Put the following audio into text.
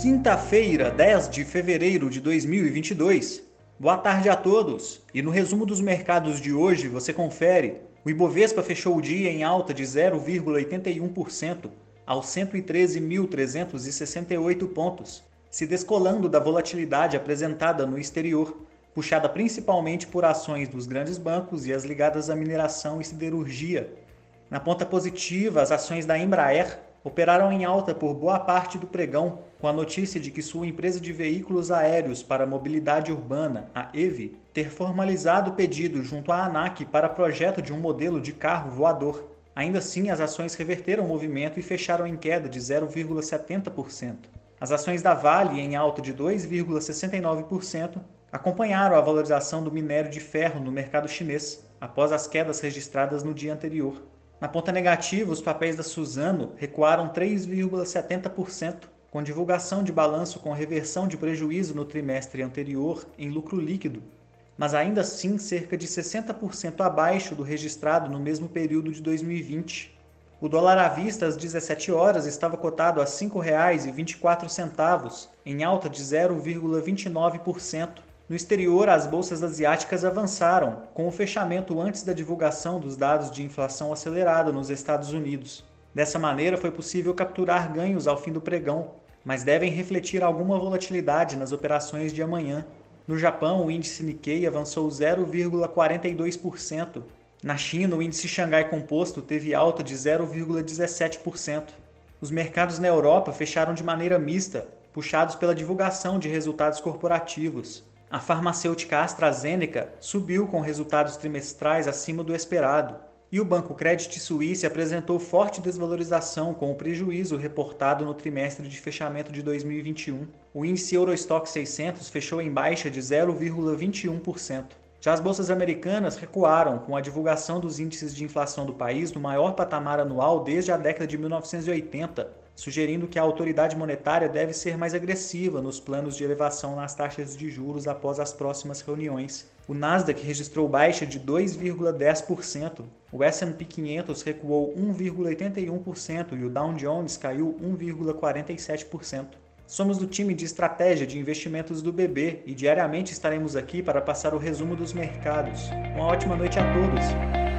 Quinta-feira, 10 de fevereiro de 2022. Boa tarde a todos. E no resumo dos mercados de hoje você confere: o Ibovespa fechou o dia em alta de 0,81% aos 113.368 pontos, se descolando da volatilidade apresentada no exterior, puxada principalmente por ações dos grandes bancos e as ligadas à mineração e siderurgia. Na ponta positiva, as ações da Embraer operaram em alta por boa parte do pregão, com a notícia de que sua empresa de veículos aéreos para mobilidade urbana, a EVE, ter formalizado o pedido junto à ANAC para projeto de um modelo de carro voador. Ainda assim, as ações reverteram o movimento e fecharam em queda de 0,70%. As ações da Vale, em alta de 2,69%, acompanharam a valorização do minério de ferro no mercado chinês, após as quedas registradas no dia anterior. Na ponta negativa, os papéis da Suzano recuaram 3,70%, com divulgação de balanço com reversão de prejuízo no trimestre anterior em lucro líquido, mas ainda assim cerca de 60% abaixo do registrado no mesmo período de 2020. O dólar à vista às 17 horas estava cotado a R$ 5,24, em alta de 0,29%, no exterior, as bolsas asiáticas avançaram, com o fechamento antes da divulgação dos dados de inflação acelerada nos Estados Unidos. Dessa maneira, foi possível capturar ganhos ao fim do pregão, mas devem refletir alguma volatilidade nas operações de amanhã. No Japão, o índice Nikkei avançou 0,42%. Na China, o índice Xangai Composto teve alta de 0,17%. Os mercados na Europa fecharam de maneira mista, puxados pela divulgação de resultados corporativos. A farmacêutica AstraZeneca subiu com resultados trimestrais acima do esperado, e o Banco Credit Suisse apresentou forte desvalorização com o prejuízo reportado no trimestre de fechamento de 2021. O índice Eurostock 600 fechou em baixa de 0,21%. Já as bolsas americanas recuaram com a divulgação dos índices de inflação do país no maior patamar anual desde a década de 1980, sugerindo que a autoridade monetária deve ser mais agressiva nos planos de elevação nas taxas de juros após as próximas reuniões. O Nasdaq registrou baixa de 2,10%, o S&P 500 recuou 1,81% e o Dow Jones caiu 1,47%. Somos do time de estratégia de investimentos do BB e diariamente estaremos aqui para passar o resumo dos mercados. Uma ótima noite a todos!